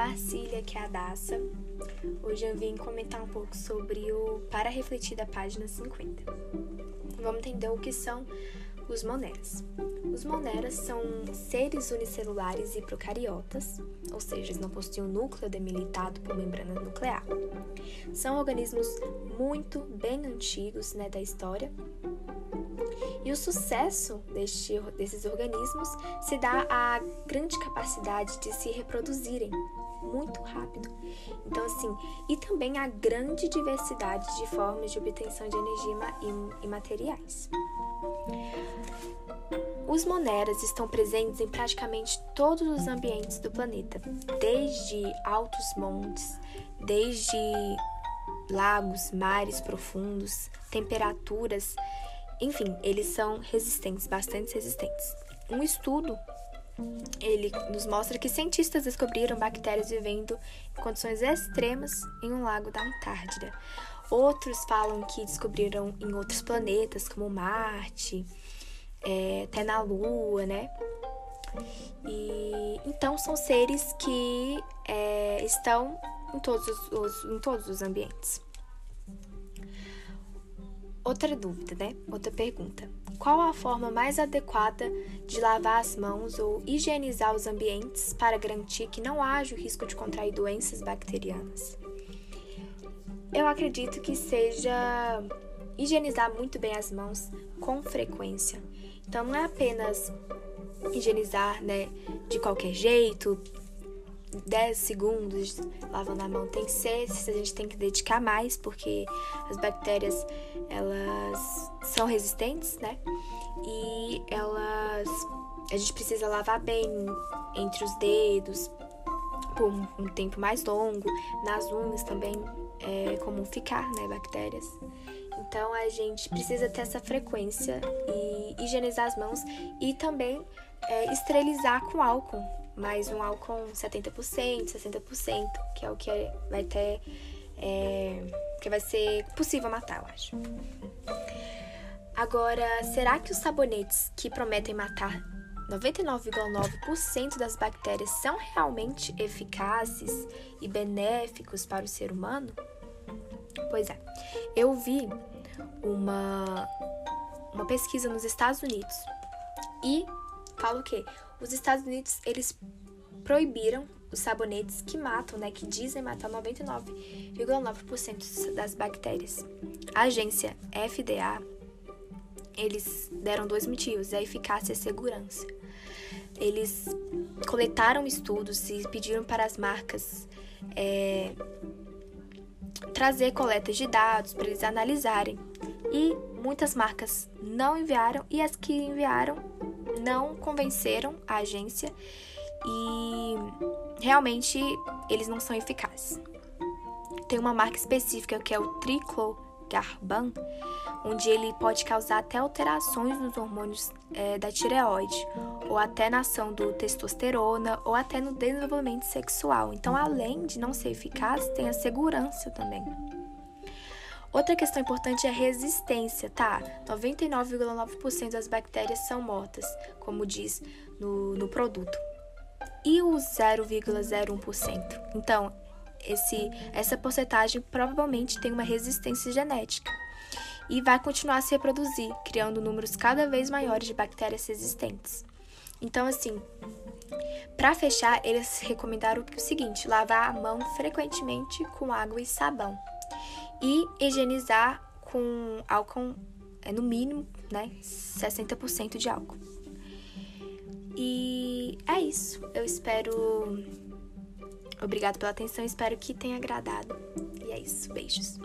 Marcília, que é a Daça. Hoje eu vim comentar um pouco sobre o Para Refletir da página 50. Vamos entender o que são os moneras. Os moneras são seres unicelulares e procariotas, ou seja, eles não possuem um núcleo demilitado por membrana nuclear. São organismos muito bem antigos né, da história e o sucesso deste, desses organismos se dá à grande capacidade de se reproduzirem muito rápido. Então, assim, e também a grande diversidade de formas de obtenção de energia e materiais. Os moneras estão presentes em praticamente todos os ambientes do planeta, desde altos montes, desde lagos, mares profundos, temperaturas enfim, eles são resistentes, bastante resistentes. Um estudo ele nos mostra que cientistas descobriram bactérias vivendo em condições extremas em um lago da Antártida. Outros falam que descobriram em outros planetas, como Marte, é, até na Lua, né? E então são seres que é, estão em todos os, em todos os ambientes. Outra dúvida, né? Outra pergunta. Qual a forma mais adequada de lavar as mãos ou higienizar os ambientes para garantir que não haja o risco de contrair doenças bacterianas? Eu acredito que seja higienizar muito bem as mãos com frequência. Então não é apenas higienizar, né, de qualquer jeito, 10 segundos lavando a mão tem que ser, a gente tem que dedicar mais, porque as bactérias elas são resistentes, né? E elas a gente precisa lavar bem entre os dedos por um, um tempo mais longo, nas unhas também é comum ficar, né, bactérias. Então a gente precisa ter essa frequência e higienizar as mãos e também é, esterilizar com álcool, mais um álcool 70%, 60%, que é o que vai ter. É, que vai ser possível matar, eu acho. Agora, será que os sabonetes que prometem matar 99,9% das bactérias são realmente eficazes e benéficos para o ser humano? Pois é, eu vi uma, uma pesquisa nos Estados Unidos e fala o quê? Os Estados Unidos, eles proibiram os sabonetes que matam, né, que dizem matar 99,9% das bactérias. A agência FDA, eles deram dois motivos, a eficácia e a segurança. Eles coletaram estudos e pediram para as marcas é, trazer coletas de dados para eles analisarem. E muitas marcas não enviaram e as que enviaram não convenceram a agência e realmente eles não são eficazes. Tem uma marca específica que é o triclogarban, onde ele pode causar até alterações nos hormônios é, da tireoide, ou até na ação do testosterona, ou até no desenvolvimento sexual. Então, além de não ser eficaz, tem a segurança também. Outra questão importante é a resistência, tá? 99,9% das bactérias são mortas, como diz no, no produto. E o 0,01%? Então, esse, essa porcentagem provavelmente tem uma resistência genética e vai continuar a se reproduzir, criando números cada vez maiores de bactérias resistentes. Então, assim, para fechar, eles recomendaram o seguinte: lavar a mão frequentemente com água e sabão e higienizar com álcool, é, no mínimo, né, 60% de álcool. E é isso. Eu espero. Obrigado pela atenção, espero que tenha agradado. E é isso. Beijos.